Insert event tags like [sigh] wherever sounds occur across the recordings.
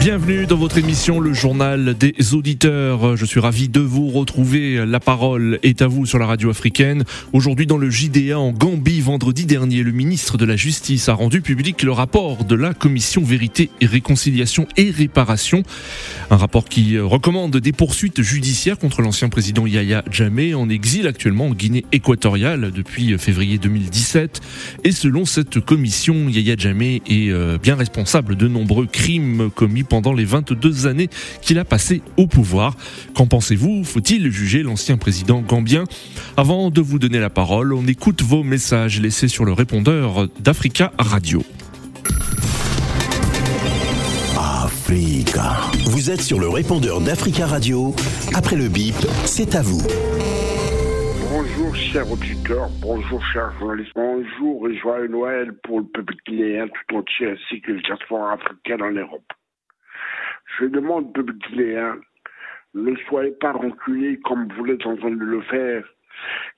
Bienvenue dans votre émission Le Journal des Auditeurs. Je suis ravi de vous retrouver. La parole est à vous sur la radio africaine. Aujourd'hui dans le JDA en Gambie, vendredi dernier, le ministre de la Justice a rendu public le rapport de la Commission Vérité et Réconciliation et Réparation. Un rapport qui recommande des poursuites judiciaires contre l'ancien président Yahya Jammeh en exil actuellement en Guinée équatoriale depuis février 2017. Et selon cette commission, Yahya Jammeh est euh, bien responsable de nombreux crimes commis pendant les 22 années qu'il a passées au pouvoir. Qu'en pensez-vous? Faut-il juger l'ancien président gambien? Avant de vous donner la parole, on écoute vos messages laissés sur le répondeur d'Africa Radio. Africa. Vous êtes sur le répondeur d'Africa Radio. Après le bip, c'est à vous. Bonjour chers auditeurs, bonjour chers journalistes, bonjour et joyeux Noël pour le peuple guinéen tout entier ainsi que le diaspora africain en Europe. Je demande, peuple guinéen, ne soyez pas reculés comme vous êtes en train de le faire,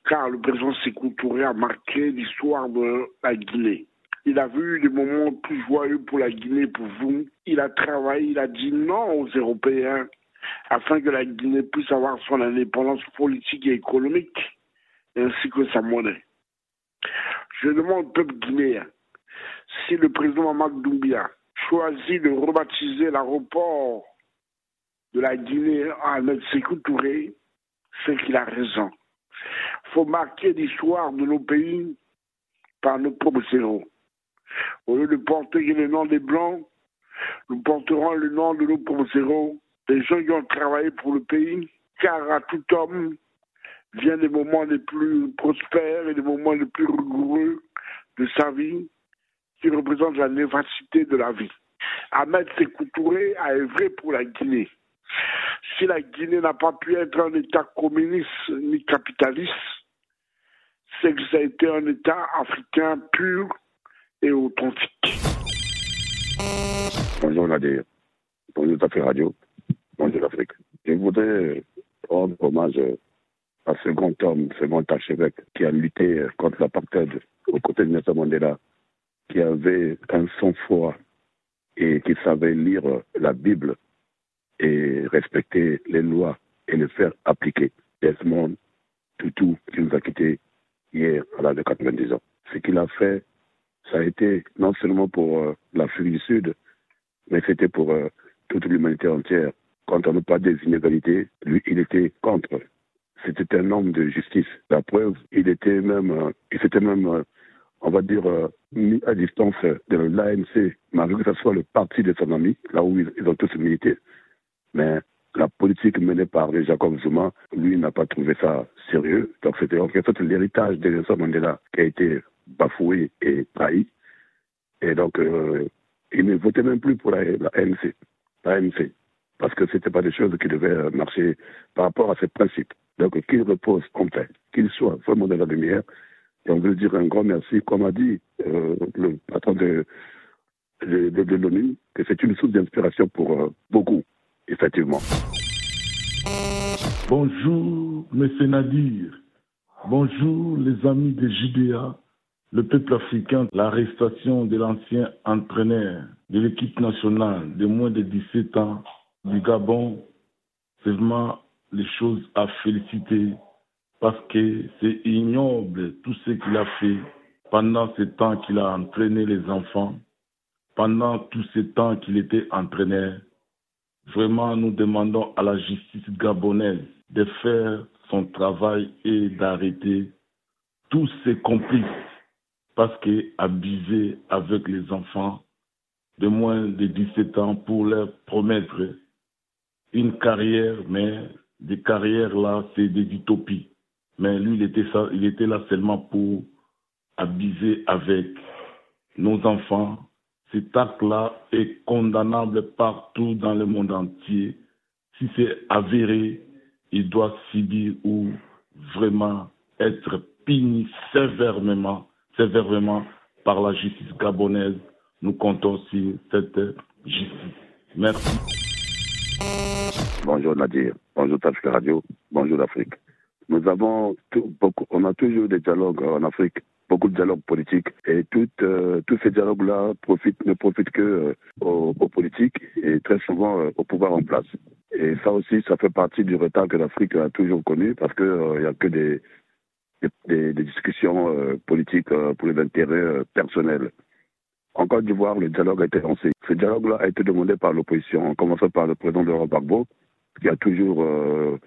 car le président Sékou Touré a marqué l'histoire de la Guinée. Il a vu des moments plus joyeux pour la Guinée, pour vous. Il a travaillé, il a dit non aux Européens afin que la Guinée puisse avoir son indépendance politique et économique, ainsi que sa monnaie. Je demande au peuple guinéen si le président Mamadou Doumbia choisi de rebaptiser l'aéroport de la Guinée à Sékou Touré, c'est qu'il a raison. Il faut marquer l'histoire de nos pays par nos propres héros. Au lieu de porter le nom des Blancs, nous porterons le nom de nos propres héros, des gens qui ont travaillé pour le pays, car à tout homme vient des moments les plus prospères et des moments les plus rigoureux de sa vie qui représente la névacité de la vie. Ahmed Sékou Touré a œuvré pour la Guinée. Si la Guinée n'a pas pu être un État communiste ni capitaliste, c'est que ça a été un État africain pur et authentique. Bonjour Nadir, bonjour Tafé Radio, bonjour l'Afrique. Je voudrais rendre hommage à ce grand homme, ce grand archevêque qui a lutté contre l'apartheid aux côtés de Nelson Mandela qui avait un sang-froid et qui savait lire la Bible et respecter les lois et les faire appliquer. Desmond Tutu, qui nous a quittés hier à l'âge de 90 ans. Ce qu'il a fait, ça a été non seulement pour euh, l'Afrique du Sud, mais c'était pour euh, toute l'humanité entière. Quand on ne pas des inégalités, lui, il était contre. C'était un homme de justice. La preuve, il était même, euh, il s'était même on va dire, euh, mis à distance de l'ANC, malgré que ce soit le parti de son ami, là où ils, ont tous milité. Mais la politique menée par Jacob Zuma, lui, n'a pas trouvé ça sérieux. Donc c'était en quelque sorte l'héritage de Nelson Mandela qui a été bafoué et trahi. Et donc, euh, il ne votait même plus pour la, ANC, l'ANC, parce que ce n'était pas des choses qui devaient marcher par rapport à ses principes. Donc, qu'il repose en fait, qu'il soit vraiment dans la lumière, et on veut dire un grand merci, comme a dit euh, le patron de, de, l'ONU, que c'est une source d'inspiration pour euh, beaucoup, effectivement. Bonjour, M. Nadir. Bonjour, les amis de JDA, le peuple africain. L'arrestation de l'ancien entraîneur de l'équipe nationale de moins de 17 ans du Gabon, c'est vraiment les choses à féliciter parce que c'est ignoble tout ce qu'il a fait pendant ce temps qu'il a entraîné les enfants, pendant tout ce temps qu'il était entraîneur. Vraiment, nous demandons à la justice gabonaise de faire son travail et d'arrêter tous ses complices parce qu'abuser avec les enfants de moins de 17 ans pour leur promettre une carrière, mais des carrières là, c'est des utopies. Mais lui, il était, ça, il était là seulement pour abuser avec nos enfants. Cet acte-là est condamnable partout dans le monde entier. Si c'est avéré, il doit subir ou vraiment être puni sévèrement, sévèrement par la justice gabonaise. Nous comptons sur cette justice. Merci. Bonjour Nadir, bonjour Tafka Radio, bonjour l'Afrique. Nous avons on a toujours des dialogues en Afrique, beaucoup de dialogues politiques. Et tout, tous ces dialogues-là ne profitent que aux, politiques et très souvent au pouvoir en place. Et ça aussi, ça fait partie du retard que l'Afrique a toujours connu parce qu'il n'y a que des, discussions politiques pour les intérêts personnels. En Côte d'Ivoire, le dialogue a été lancé. Ce dialogue-là a été demandé par l'opposition, en commençant par le président de Gbagbo, qui a toujours euh,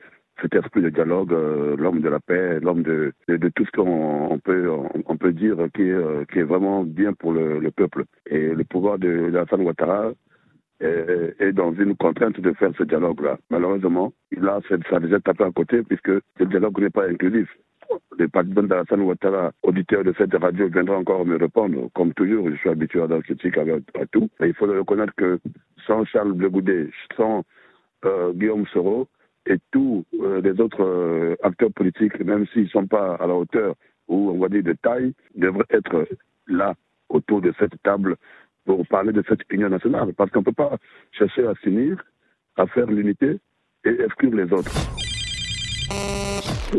cet esprit de dialogue, euh, l'homme de la paix, l'homme de, de, tout ce qu'on peut, on, peut dire qui est, euh, qui est vraiment bien pour le, peuple. Et le pouvoir de, de Ouattara est, dans une contrainte de faire ce dialogue-là. Malheureusement, il a, ça a déjà tapé à côté puisque ce dialogue n'est pas inclusif le président d'Alassane Ouattara, auditeur de cette radio, viendra encore me répondre. Comme toujours, je suis habitué à la critique à, tout. Mais il faut reconnaître que sans Charles Blegoudet, sans euh, Guillaume Soro et tous euh, les autres euh, acteurs politiques, même s'ils ne sont pas à la hauteur ou on va dire de taille, devraient être là autour de cette table pour parler de cette union nationale. Parce qu'on ne peut pas chercher à s'unir, à faire l'unité et exclure les autres.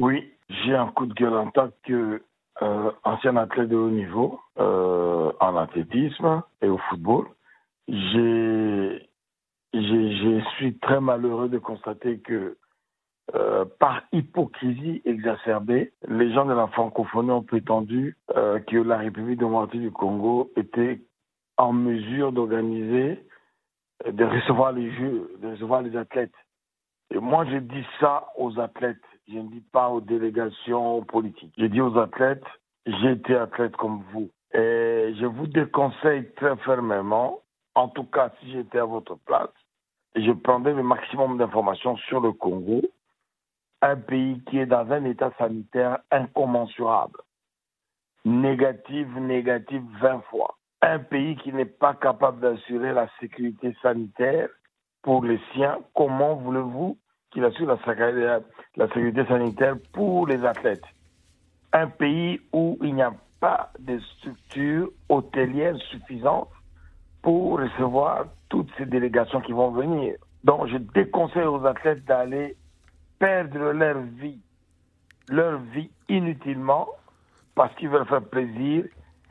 Oui, j'ai un coup de gueule en tant que euh, ancien athlète de haut niveau euh, en athlétisme et au football. J'ai, je suis très malheureux de constater que euh, par hypocrisie exacerbée, les gens de la francophonie ont prétendu que la République démocratique du Congo était en mesure d'organiser, de recevoir les jeux, de recevoir les athlètes. Et moi, je dis ça aux athlètes je ne dis pas aux délégations politiques. Je dis aux athlètes, j'ai été athlète comme vous. Et je vous déconseille très fermement, en tout cas si j'étais à votre place, je prendrais le maximum d'informations sur le Congo, un pays qui est dans un état sanitaire incommensurable. Négative, négative 20 fois. Un pays qui n'est pas capable d'assurer la sécurité sanitaire pour les siens. Comment voulez-vous qu'il assure la, la sécurité sanitaire pour les athlètes? Un pays où il n'y a pas de structures hôtelières suffisantes pour recevoir toutes ces délégations qui vont venir. Donc je déconseille aux athlètes d'aller perdre leur vie, leur vie inutilement, parce qu'ils veulent faire plaisir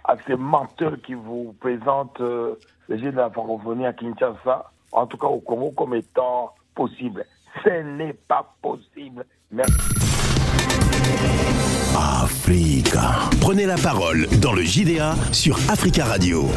à ces menteurs qui vous présentent euh, les Jeux de la francophonie à Kinshasa, en tout cas au Congo, comme étant possible. Ce n'est pas possible. Merci. Africa. Prenez la parole dans le JDA sur Africa Radio.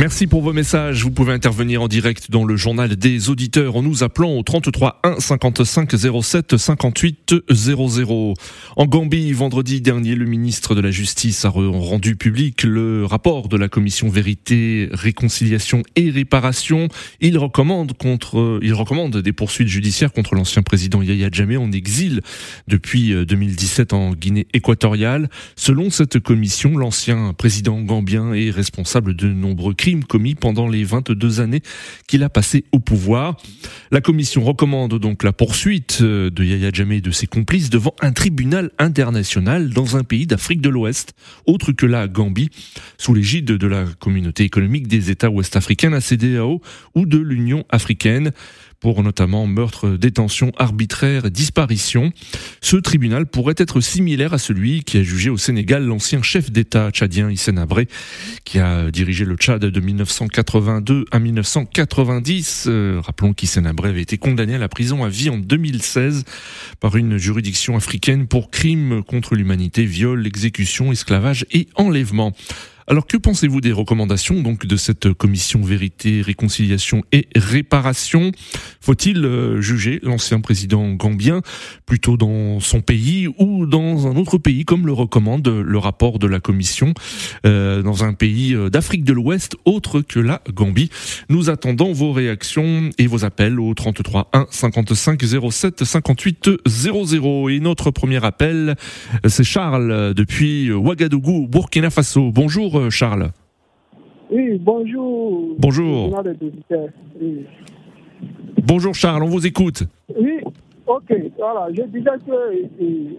Merci pour vos messages. Vous pouvez intervenir en direct dans le journal des auditeurs en nous appelant au 33 1 55 07 58 00. En Gambie, vendredi dernier, le ministre de la Justice a rendu public le rapport de la commission Vérité, Réconciliation et Réparation. Il recommande contre, il recommande des poursuites judiciaires contre l'ancien président Yahya Jammeh en exil depuis 2017 en Guinée équatoriale. Selon cette commission, l'ancien président gambien est responsable de nombreux crimes commis pendant les 22 années qu'il a passé au pouvoir. La commission recommande donc la poursuite euh, de Yahya Jammeh et de ses complices devant un tribunal international dans un pays d'Afrique de l'Ouest, autre que la Gambie, sous l'égide de la communauté économique des États ouest-africains, la CDAO, ou de l'Union africaine pour notamment meurtre, détention arbitraire et disparition. Ce tribunal pourrait être similaire à celui qui a jugé au Sénégal l'ancien chef d'État tchadien Hissène Abré, qui a dirigé le Tchad de 1982 à 1990. Euh, rappelons qu'Hissène Abré avait été condamné à la prison à vie en 2016 par une juridiction africaine pour crimes contre l'humanité, viol, exécution, esclavage et enlèvement. Alors que pensez-vous des recommandations donc de cette commission vérité, réconciliation et réparation? Faut-il euh, juger l'ancien président gambien plutôt dans son pays ou dans un autre pays comme le recommande le rapport de la commission euh, dans un pays euh, d'Afrique de l'Ouest autre que la Gambie? Nous attendons vos réactions et vos appels au 33 1 55 07 58 00 et notre premier appel c'est Charles depuis Ouagadougou Burkina Faso. Bonjour euh, Charles. Oui, bonjour. Bonjour. Bonjour Charles, on vous écoute. Oui, ok. Voilà, je disais que euh,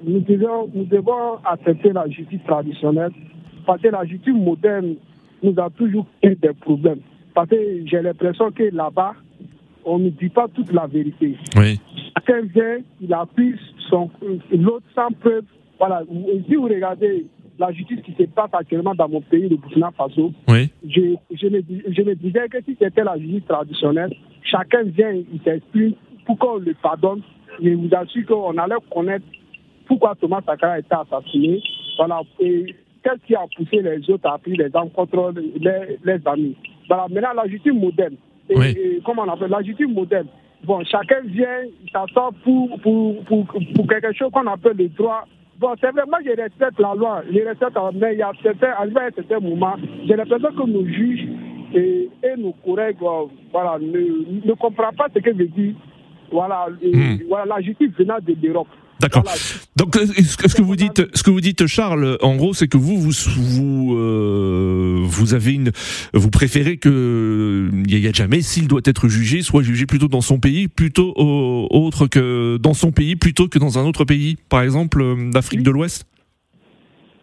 nous devons, nous devons accepter la justice traditionnelle parce que la justice moderne nous a toujours eu des problèmes. Parce que j'ai l'impression que là-bas, on ne dit pas toute la vérité. Oui. Chacun vient, il appuie son, l'autre sans preuve. Voilà, si vous regardez la justice qui se passe actuellement dans mon pays, le Burkina Faso, Oui. je, je, me, dis- je me disais que si c'était la justice traditionnelle, chacun vient, il s'exprime pour qu'on le pardonne. Je vous assure qu'on allait connaître pourquoi Thomas Sankara a été assassiné. Voilà. Et qu'est-ce qui a poussé les autres à prendre les armes contre les, les amis? Voilà. Maintenant, la justice moderne. Et, Oui. et comment on appelle? La justice moderne. Bon, chacun vient, il s'assoit pour, pour, pour, pour quelque chose qu'on appelle le droit. Bon, c'est vrai, moi je respecte la loi, je respecte, mais il y a certains, arrivé à un certain moment, j'ai l'impression que nos juges et, et nos collègues euh, voilà, ne, ne comprennent pas ce que veut dire voilà, et, Hmm. voilà, la justice venant de l'Europe. D'accord. Voilà. Donc, euh, ce que ce que vous dites, ce que vous dites, Charles, en gros, c'est que vous, vous, vous, euh, vous avez une, vous préférez que Yaya Jammeh, s'il doit être jugé, soit jugé plutôt dans son pays, plutôt au- autre que dans son pays, plutôt que dans un autre pays, par exemple euh, d'Afrique de l'Ouest?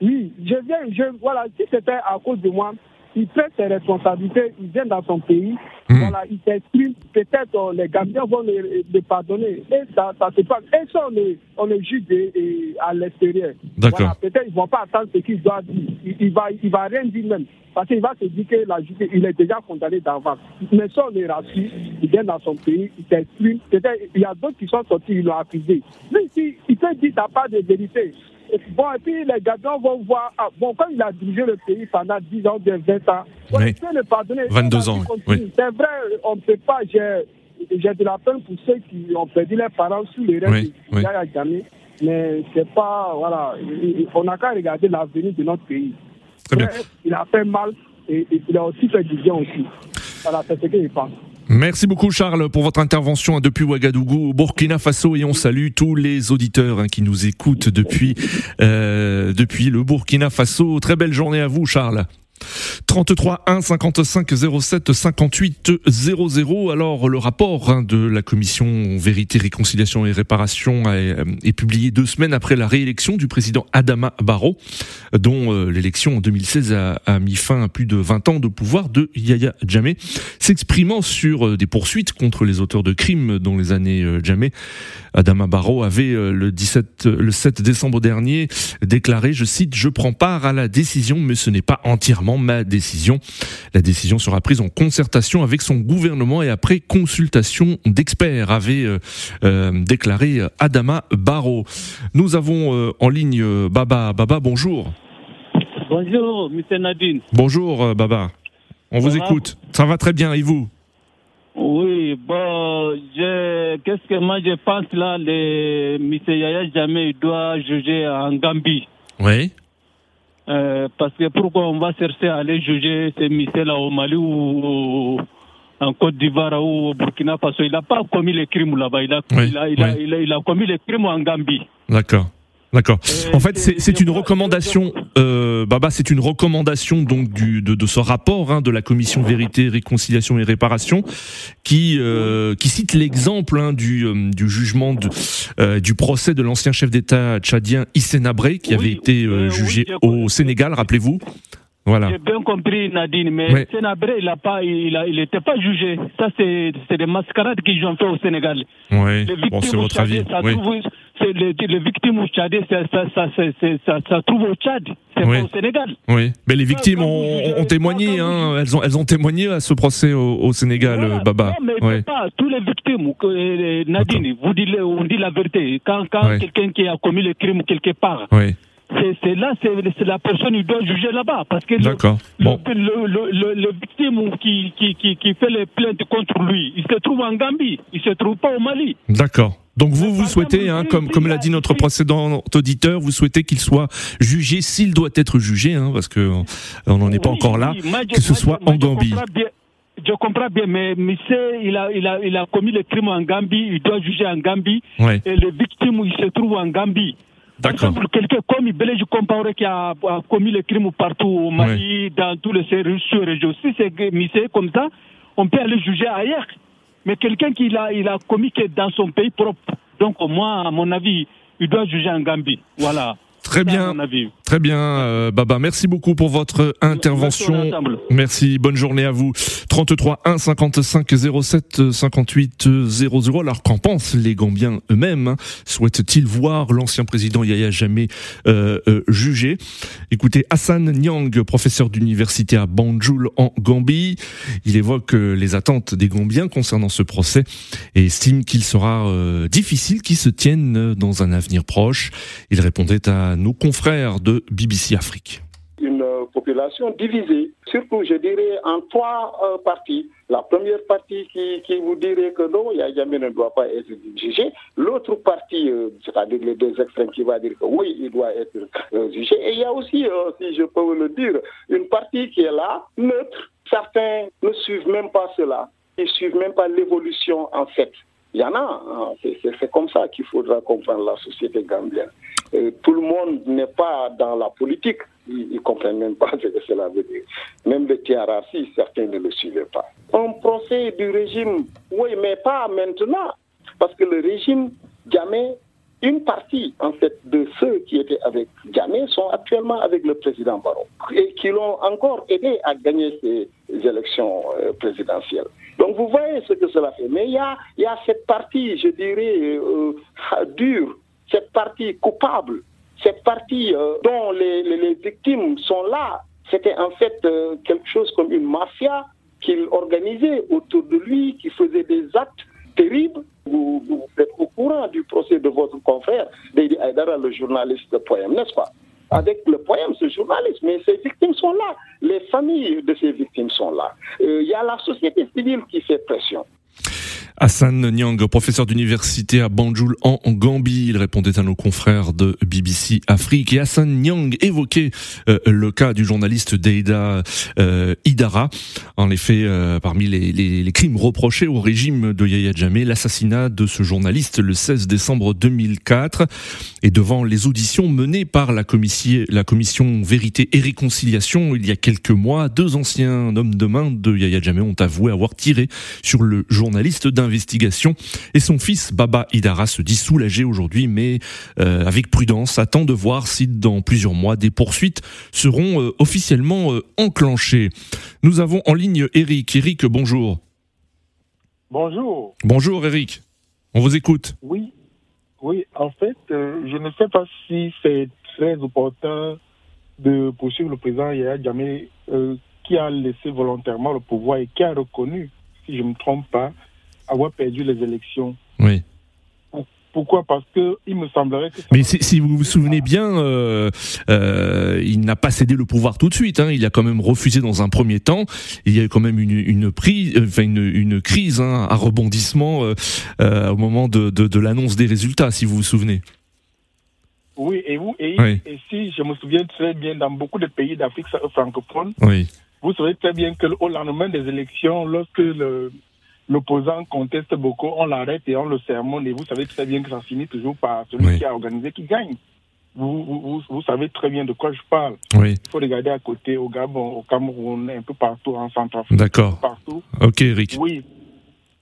Oui, je viens, je, voilà, si c'était à cause de moi, il prend ses responsabilités, il vient dans son pays, Hmm. voilà, il s'exprime, peut-être euh, les Gambiens vont le, le pardonner, et ça, ça se passe. Et ça, on le, on le juge et à l'extérieur. D'accord. Voilà, peut-être ils vont pas attendre ce qu'il doit dire, il, il va, il va rien dire même, parce qu'il va se dire que la justice, il est déjà condamné d'avance. Mais ça, on le rassure, il vient dans son pays, il s'exprime, peut-être il y a d'autres qui sont sortis, ils l'ont accusé. Mais si, il peut dire t'as pas de vérité. Bon, et puis les gardiens vont voir, ah, bon, quand il a dirigé le pays pendant 10 ans, bien 20 ans, on Oui. peut le pardonner. 22 On va ans, oui. C'est vrai, on ne peut pas, j'ai de la peine pour ceux qui ont perdu leurs parents sous les règles Oui, oui. Jammeh, mais c'est pas, voilà, on n'a qu'à regarder l'avenir de notre pays. Très bien. Mais Il a fait mal et, et il a aussi fait du bien aussi. Voilà, c'est ce que je pense. Merci beaucoup Charles pour votre intervention hein, depuis Ouagadougou Burkina Faso et on salue tous les auditeurs hein, qui nous écoutent depuis euh, depuis le Burkina Faso. Très belle journée à vous Charles. 33 1 55 07 58 00. Alors le rapport hein, de la commission Vérité, Réconciliation et Réparation est, euh, est publié deux semaines après la réélection du président Adama Barrow, dont euh, l'élection en 2016 a, mis fin à plus de 20 ans de pouvoir de Yahya Jammeh, s'exprimant sur euh, des poursuites contre les auteurs de crimes dans les années Jammeh. Adama Barrow avait le 17, le 7 décembre dernier déclaré, je cite, je prends part à la décision, mais ce n'est pas entièrement ma décision. La décision sera prise en concertation avec son gouvernement et après consultation d'experts, avait euh, euh, déclaré Adama Barrow. Nous avons euh, en ligne Baba. Baba, bonjour. Bonjour, M. Nadine. Bonjour Baba. On vous va écoute. Ça va très bien et vous? Oui, bon, je, qu'est-ce que moi je pense là, le M. Yaya Jamais il doit juger en Gambie. Oui. Euh, parce que pourquoi on va chercher à aller juger ces monsieur là au Mali ou en Côte d'Ivoire ou au Burkina Faso? Il n'a pas commis les crimes là-bas, il Oui, oui. il a commis les crimes en Gambie. D'accord. D'accord. Euh, En fait, c'est une recommandation, euh, Baba, c'est une recommandation donc du, de, de ce rapport hein, de la commission Vérité, Réconciliation et Réparation, qui euh, qui cite l'exemple hein, du, du jugement de, euh, du procès de l'ancien chef d'État tchadien Hissène Habré, qui Oui, avait été oui, jugé au Sénégal, rappelez-vous. Voilà. J'ai bien compris, Nadine, mais Ouais. Sénabré, il n'était pas, il a- il était pas jugé. Ça, c'est c'est des mascarades qu'ils ont fait au Sénégal. Les Bon, c'est votre avis. ça Oui. trouve, c'est les, les victimes au Tchad, ça, ça, ça, c'est- c'est- ça, ça trouve au Tchad, c'est Oui. pas au Sénégal. Oui. Mais les victimes ont, témoigné. Hein, elles ont elles ont témoigné à ce procès au, au Sénégal, Voilà. euh, Baba. Non, mais pas tous les victimes. que, euh, Nadine, vous dites, on dit la vérité. Quand, quand quelqu'un qui a commis le crime quelque part, Oui. C'est là, c'est la personne qui doit juger là-bas. Parce que le, D'accord. le, Bon. le, le, le- le victime qui, qui, qui, qui fait les plaintes contre lui, il se trouve en Gambie, il se trouve pas au Mali. D'accord. Donc vous, vous souhaitez, hein, comme, comme l'a dit notre précédent auditeur, vous souhaitez qu'il soit jugé s'il doit être jugé, hein, parce que euh, on n'en est pas Oui, encore là, oui, moi, je- que ce soit moi, en Gambie. Je comprends bien, mais monsieur, il a, il, a, il a commis le crime en Gambie, il doit juger en Gambie, Ouais. et les victimes, il se trouve en Gambie. D'accord. quelqu'un comme Ibeleji Compaoré qui a, a commis le crime partout au Mali, dans tous les régions. Si c'est monsieur comme ça, on peut aller juger ailleurs. Mais quelqu'un qui l'a, il a commis que dans son pays propre. Donc, moi, à mon avis, il doit juger en Gambie. Voilà. Très bien. Très bien, euh, Baba. Merci beaucoup pour votre intervention. Merci, bonne journée à vous. 33 1 55 07 58 00. Alors qu'en pensent les Gambiens eux-mêmes hein? Souhaitent-ils voir l'ancien président Yaya Jamais euh, euh, jugé? Écoutez, Hassan Nyang, professeur d'université à Banjul en Gambie, il évoque les attentes des Gambiens concernant ce procès et estime qu'il sera difficile qu'il se tienne dans un avenir proche. Il répondait à nos confrères de BBC Afrique. Une population divisée, surtout je dirais en trois euh, parties. La première partie qui, qui, vous dirait que non, Yaya ne doit pas être jugé. L'autre partie, euh, c'est-à-dire les deux extrêmes, qui va dire que oui, il doit être euh, jugé. Et il y a aussi, si je peux vous le dire, une partie qui est là, neutre. Certains ne suivent même pas cela. Ils ne suivent même pas l'évolution en fait. Il y en a. Hein. C'est comme ça qu'il faudra comprendre la société gambienne. tout le monde n'est pas dans la politique. Ils ne comprennent même pas [laughs] ce que cela veut dire. Même le TRRC, certains ne le suivaient pas. Un procès du régime, oui, mais pas maintenant. Parce que le régime, jamais, une partie, en fait, de ceux qui étaient avec Gamé sont actuellement avec le président Barrow et qui l'ont encore aidé à gagner ces élections euh, présidentielles. Donc vous voyez ce que cela fait. Mais il y a, cette partie, je dirais, euh, dure, cette partie coupable, cette partie euh, dont les, victimes sont là. C'était en fait quelque chose comme une mafia qu'il organisait autour de lui, qui faisait des actes terribles. Vous, vous, êtes au courant du procès de votre confrère, Deidi Aydara, le journaliste de Poème, n'est-ce pas? Avec le poème, ce journaliste, mais ces victimes sont là. Les familles de ces victimes sont là. Euh, Il y a la société civile qui fait pression. Hassan Nyang, professeur d'université à Banjul en Gambie. Il répondait à nos confrères de BBC Afrique. Et Hassan Nyang évoquait euh, le cas du journaliste Deida euh, Idara. En effet, euh, parmi les, crimes reprochés au régime de Yahya Jammeh, l'assassinat de ce journaliste le 16 décembre 2004. Et devant les auditions menées par la commission, la commission Vérité et Réconciliation il y a quelques mois, deux anciens hommes de main de Yahya Jammeh ont avoué avoir tiré sur le journaliste d'un investigation. Et son fils, Baba Idara, se dit soulagé aujourd'hui, mais euh, avec prudence, attend de voir si dans plusieurs mois, des poursuites seront euh, officiellement euh, enclenchées. Nous avons en ligne Eric. Eric, bonjour. Bonjour. Bonjour Eric. On vous écoute. Oui. Oui, en fait, je ne sais pas si c'est très opportun de poursuivre le président Yahya Jammeh qui a laissé volontairement le pouvoir et qui a reconnu, si je ne me trompe pas, avoir perdu les élections. Oui. Pourquoi? Parce que il me semblerait que. Mais si vous vous souvenez bien, euh, euh, il n'a pas cédé le pouvoir tout de suite. Hein. Il a quand même refusé dans un premier temps. Il y a eu quand même une, une prise, enfin une, une crise, hein, un rebondissement euh, euh, au moment de, de, de l'annonce des résultats, si vous vous souvenez. Oui, et vous, et, Oui. et si je me souviens très bien, dans beaucoup de pays d'Afrique francophone, Oui. vous savez très bien que au lendemain des élections, lorsque le l'opposant conteste beaucoup, on l'arrête et on le sermonne. Et vous savez très bien que ça finit toujours par celui Oui. qui a organisé qui gagne. Vous, vous, savez très bien de quoi je parle. Oui. Il faut regarder à côté, au Gabon, au Cameroun, un peu partout, en Centrafrique. D'accord. Partout. Ok, Eric. Oui.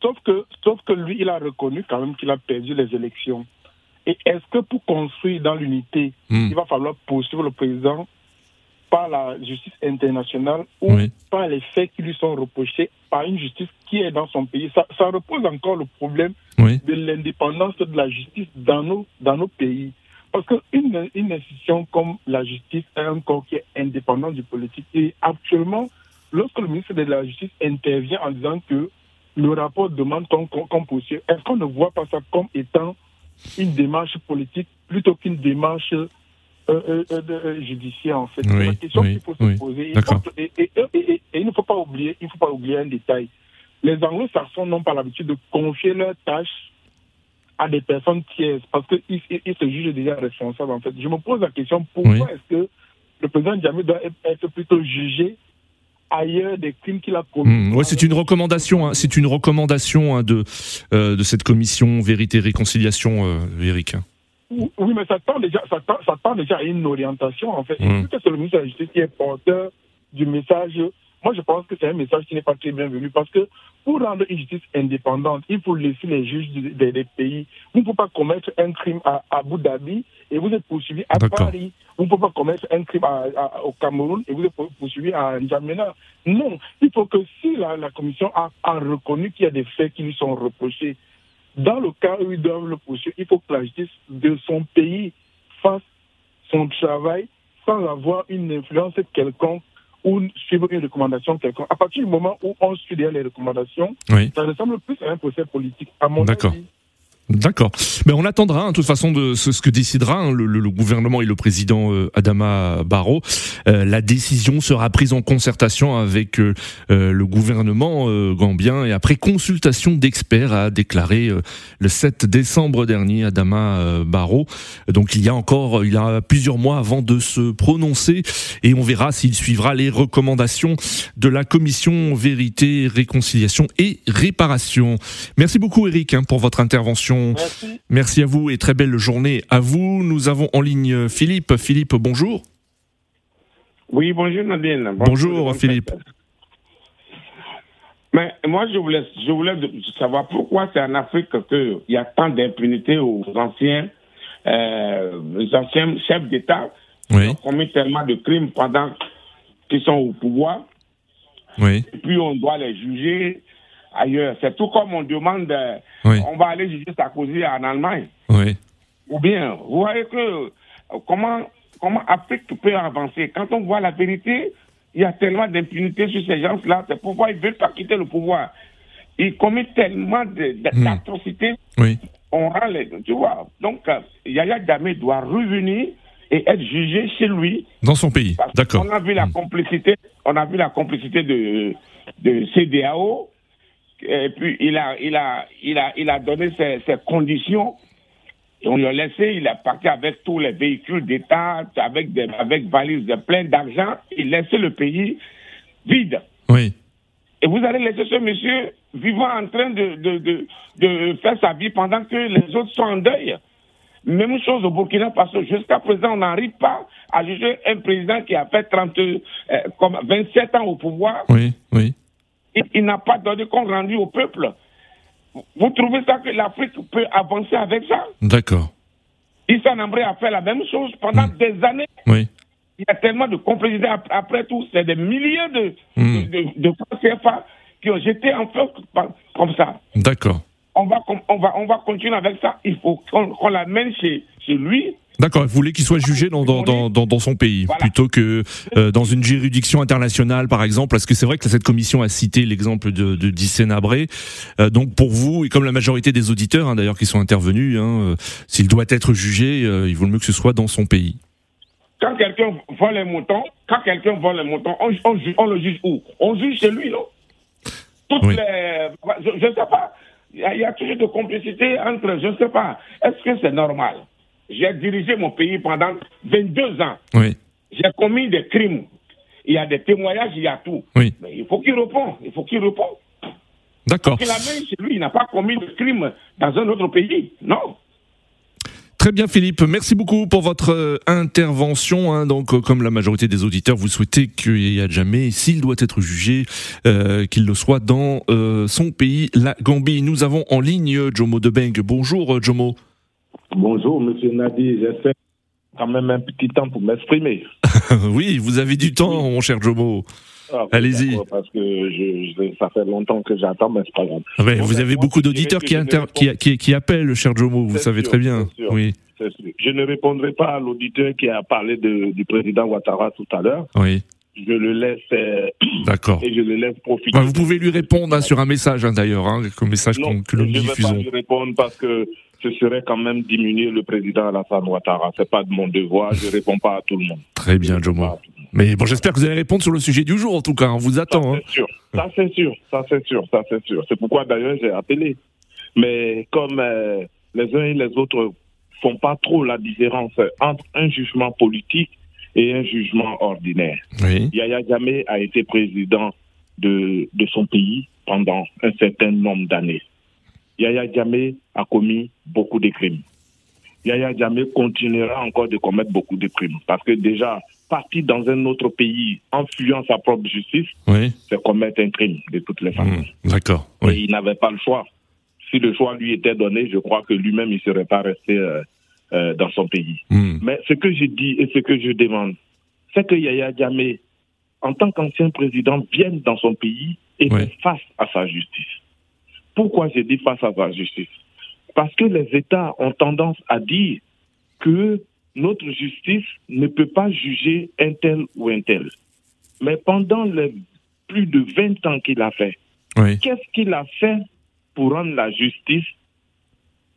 Sauf que, sauf que lui, il a reconnu quand même qu'il a perdu les élections. Et est-ce que pour construire dans l'unité, Hmm. il va falloir poursuivre le président par la justice internationale ou Oui. par les faits qui lui sont reprochés par une justice qui est dans son pays ça, ça repose encore le problème Oui. de l'indépendance de la justice dans nos, dans nos pays. Parce qu'une une institution comme la justice est un corps qui est indépendant du politique. Et actuellement, lorsque le ministre de la Justice intervient en disant que le rapport demande qu'on qu'on poursuive, est-ce qu'on ne voit pas ça comme étant une démarche politique plutôt qu'une démarche euh, euh, euh, judiciaire en fait C'est Oui, la question oui, qu'il faut oui. se poser. Et, et- et- et- et il ne faut pas oublier, il faut pas oublier un détail. Les anglo-saxons n'ont pas l'habitude de confier leurs tâches à des personnes tierces parce qu'ils ils, ils se jugent déjà responsables en fait. Je me pose la question pourquoi est-ce que le président Jammeh doit être- plutôt jugé ailleurs des crimes qu'il a commis? Hmm, ouais, c'est une recommandation. hein, c'est une recommandation hein, de euh, de cette commission vérité et réconciliation, euh, Eric. hein. Oui, mais ça tend déjà, ça tend, ça tend déjà à une orientation, en fait. Que c'est le ministre de la Justice qui est porteur du message, moi je pense que c'est un message qui n'est pas très bienvenu parce que pour rendre une justice indépendante, il faut laisser les juges des, des pays. Vous ne pouvez pas commettre un crime à, à Abu Dhabi et vous êtes poursuivi à. Paris. Vous ne pouvez pas commettre un crime au Cameroun et vous êtes poursuivi à N'Djamena. Non, il faut que si la, commission a, reconnu qu'il y a des faits qui lui sont reprochés, dans le cas où ils doivent le poursuivre, il faut que la justice de son pays fasse son travail sans avoir une influence quelconque ou suivre une recommandation quelconque. À partir du moment où on suit les recommandations, ça ressemble plus à un procès politique, à mon avis. D'accord. Mais on attendra, hein, de toute façon, de ce, que décidera hein, le, le, gouvernement et le président euh, Adama Barrow. Euh, la décision sera prise en concertation avec euh, le gouvernement gambien et après consultation d'experts, a déclaré le 7 décembre dernier Adama Barrow. Donc il y a encore, il y a plusieurs mois avant de se prononcer et on verra s'il suivra les recommandations de la commission vérité, réconciliation et réparation. Merci beaucoup Eric hein, pour votre intervention Merci. à vous et très belle journée à vous. Nous avons en ligne Philippe. Philippe, bonjour. Oui, bonjour Nadine. Bonjour, Philippe. Mais moi, je voulais, je voulais savoir pourquoi c'est en Afrique qu'il y a tant d'impunité aux anciens, euh, anciens chefs d'État qui ont commis tellement de crimes pendant qu'ils sont au pouvoir. Oui. Et puis on doit les juger ailleurs. C'est tout comme on demande, euh, on va aller juger Sarkozy en Allemagne. Oui. Ou bien, vous voyez que euh, comment, comment Afrique peut avancer? Quand on voit la vérité, il y a tellement d'impunité sur ces gens-là. C'est pourquoi ils ne veulent pas quitter le pouvoir. Ils commettent tellement hmm. d'atrocités. Oui. On rend les. Tu vois. Donc, euh, Yaya Dame doit revenir et être jugé chez lui. Dans son pays. D'accord. On a vu la hmm. complicité, on a vu la complicité de, de CDAO et puis il a, il a, il a, il a donné ses, ses conditions. Et on l'a laissé, il est parti avec tous les véhicules d'État, avec des, avec valises de plein d'argent. Il laissait le pays vide. Oui. Et vous allez laisser ce monsieur vivant en train de, de, de, de faire sa vie pendant que les autres sont en deuil. Même chose au Burkina Faso. Jusqu'à présent, on n'arrive pas à juger un président qui a fait 30, euh, comme 27 ans au pouvoir. Oui, il, n'a pas donné compte rendu au peuple. Vous trouvez ça que l'Afrique peut avancer avec ça? D'accord. Issa Nambré a fait la même chose pendant hmm. des années. Oui. Il y a tellement de complicité après tout. C'est des milliers de, mmh. de, de, CFA qui ont jeté en feu comme ça. D'accord. On va, on, va, on va continuer avec ça. Il faut qu'on l'amène chez, chez lui D'accord, vous voulez qu'il soit jugé dans, dans, dans, dans son pays, plutôt que euh, dans une juridiction internationale, par exemple, parce que c'est vrai que cette commission a cité l'exemple de, de Dissénabré. Euh, donc pour vous, et comme la majorité des auditeurs, hein, d'ailleurs, qui sont intervenus, hein, euh, s'il doit être jugé, il vaut mieux que ce soit dans son pays. Quand quelqu'un vole les moutons, quand quelqu'un vole les moutons, on, on, le juge où? On juge chez lui, non? Toutes les... Je ne sais pas. Il y, y, a toujours de complicité entre... Je ne sais pas. Est-ce que c'est normal? J'ai dirigé mon pays pendant 22 ans. Oui. J'ai commis des crimes. Il y a des témoignages, il y a tout. Oui. Mais il faut qu'il réponde. Il faut qu'il réponde. D'accord. Parce qu'il a même chez lui, il n'a pas commis de crime dans un autre pays. Non. Très bien Philippe, merci beaucoup pour votre euh, intervention. Hein. Donc, euh, comme la majorité des auditeurs, vous souhaitez qu'il y ait jamais, s'il doit être jugé, euh, qu'il le soit dans son pays, la Gambie. Nous avons en ligne Jomo Debeng. Bonjour Jomo. Bonjour, monsieur Nadi. J'essaie quand même un petit temps pour m'exprimer. [laughs] oui, vous avez du temps, mon cher Jomo. Ah, Allez-y. Parce que je, ça fait longtemps que j'attends, mais c'est pas grave. Ah vous avez beaucoup d'auditeurs qui, qui, qui, appellent, cher Jomo, vous savez très bien. Oui. Je ne répondrai pas à l'auditeur qui a parlé de, du président Ouattara tout à l'heure. Oui. Je le laisse. Euh, D'accord. Et je le laisse profiter. vous pouvez lui répondre hein, sur un message, hein, d'ailleurs, hein, message que nous diffusons. Je ne vais pas lui répondre parce que ce serait quand même diminuer le président Alassane Ouattara. C'est pas de mon devoir, je réponds pas à tout le monde. Très bien, Jomo. Mais bon, j'espère que vous allez répondre sur le sujet du jour, en tout cas. On vous attend. Ça, c'est sûr. Ça, c'est sûr. Ça, c'est sûr. Ça, c'est sûr. C'est pourquoi, d'ailleurs, j'ai appelé. Mais comme euh, les uns et les autres font pas trop la différence entre un jugement politique et un jugement ordinaire. Oui. Yaya Jammeh a été président de, de son pays pendant un certain nombre d'années. Yaya Djamé a commis beaucoup de crimes. Yaya Djamé continuera encore de commettre beaucoup de crimes. Parce que déjà, partir dans un autre pays en fuyant sa propre justice, c'est commettre un crime de toutes les façons. Mmh, d'accord. Et il n'avait pas le choix. Si le choix lui était donné, je crois que lui-même, il ne serait pas resté euh, euh, dans son pays. Hmm. Mais ce que je dis et ce que je demande, c'est que Yaya Jammeh, en tant qu'ancien président, vienne dans son pays et Ouais. face à sa justice. Pourquoi j'ai dit face à sa justice? Parce que les États ont tendance à dire que notre justice ne peut pas juger un tel ou un tel. Mais pendant les plus de 20 ans qu'il a fait, Oui. qu'est-ce qu'il a fait pour rendre la justice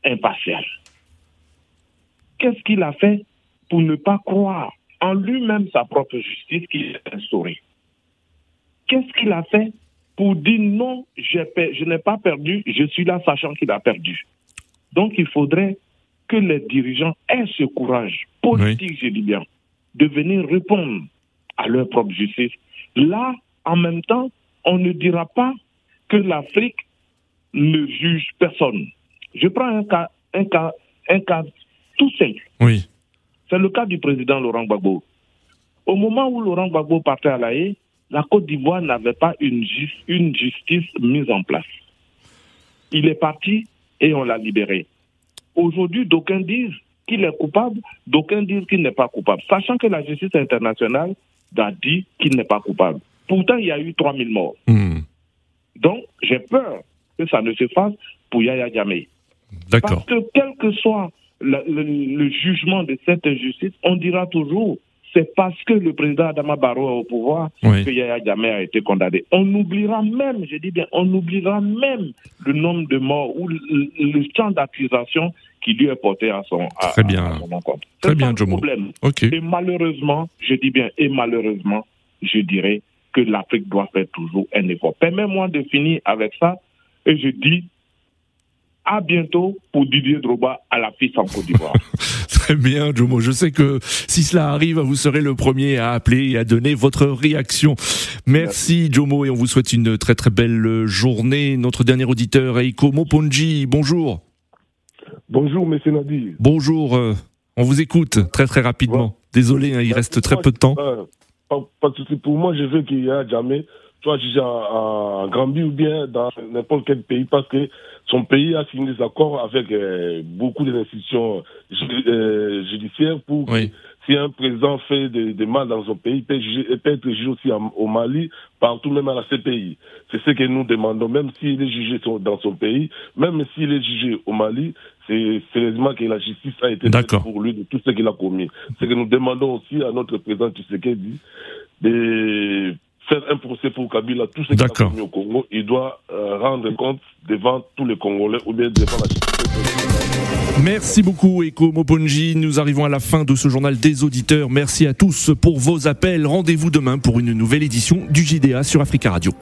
impartiale? Qu'est-ce qu'il a fait pour ne pas croire en lui-même sa propre justice qu'il a instaurée? Qu'est-ce qu'il a fait pour dire non, je n'ai pas perdu, je suis là sachant qu'il a perdu Donc il faudrait que les dirigeants aient ce courage politique, je dis bien, de venir répondre à leur propre justice. Là, en même temps, on ne dira pas que l'Afrique ne juge personne. Je prends un cas, un cas, un cas tout simple. Oui. C'est le cas du président Laurent Gbagbo. Au moment où Laurent Gbagbo partait à La Haye, la Côte d'Ivoire n'avait pas une, une justice mise en place. Il est parti et on l'a libéré. Aujourd'hui, d'aucuns disent qu'il est coupable, d'aucuns disent qu'il n'est pas coupable, sachant que la justice internationale a dit qu'il n'est pas coupable. Pourtant, il y a eu 3000 morts. Hmm. Donc, j'ai peur que ça ne se fasse pour Yaya. D'accord. Parce que quel que soit le, le- le jugement de cette injustice, on dira toujours c'est parce que le président Adama Barrow est au pouvoir Oui. que Yaya Jammeh a été condamné. On oubliera même, je dis bien, on oubliera même le nombre de morts ou le, le champ d'accusation qui lui est porté à son, à, Très bien. à son encontre. Très bien, Jomo. problème. Et malheureusement, je dis bien, et malheureusement, je dirais que l'Afrique doit faire toujours un effort. Permets-moi de finir avec ça et je dis à bientôt pour Didier Drogba à la piste en Côte d'Ivoire. [laughs] Très bien, Jomo. Je sais que si cela arrive, vous serez le premier à appeler et à donner votre réaction. Merci, Jomo, et on vous souhaite une très très belle journée. Notre dernier auditeur, Eiko Moponji. Bonjour. Bonjour, monsieur Nadir. Bonjour. euh, On vous écoute très très rapidement. Désolé, hein, il reste très peu de temps. Euh, pas, pas de souci. Pour moi, je veux qu'il y ait jamais, soit jugé en, en Gambie ou bien dans n'importe quel pays, parce que son pays a signé des accords avec euh, beaucoup d'institutions ju- euh, judiciaires pour que si un président fait des des mal dans son pays, il peut, juger- il peut être jugé aussi au Mali, partout, même à la CPI. C'est ce que nous demandons, même s'il est jugé son- dans son pays, même s'il est jugé au Mali, c'est sérieusement que la justice a été faite pour lui de tout ce qu'il a commis. Ce que nous demandons aussi à notre président Tshisekedi de faire un procès pour Kabila, tout ce a commis au Congo, il doit euh, rendre compte devant tous les Congolais ou bien devant la justice. Merci beaucoup, Eko Moponji. Nous arrivons à la fin de ce journal des auditeurs. Merci à tous pour vos appels. Rendez-vous demain pour une nouvelle édition du JDA sur Africa Radio.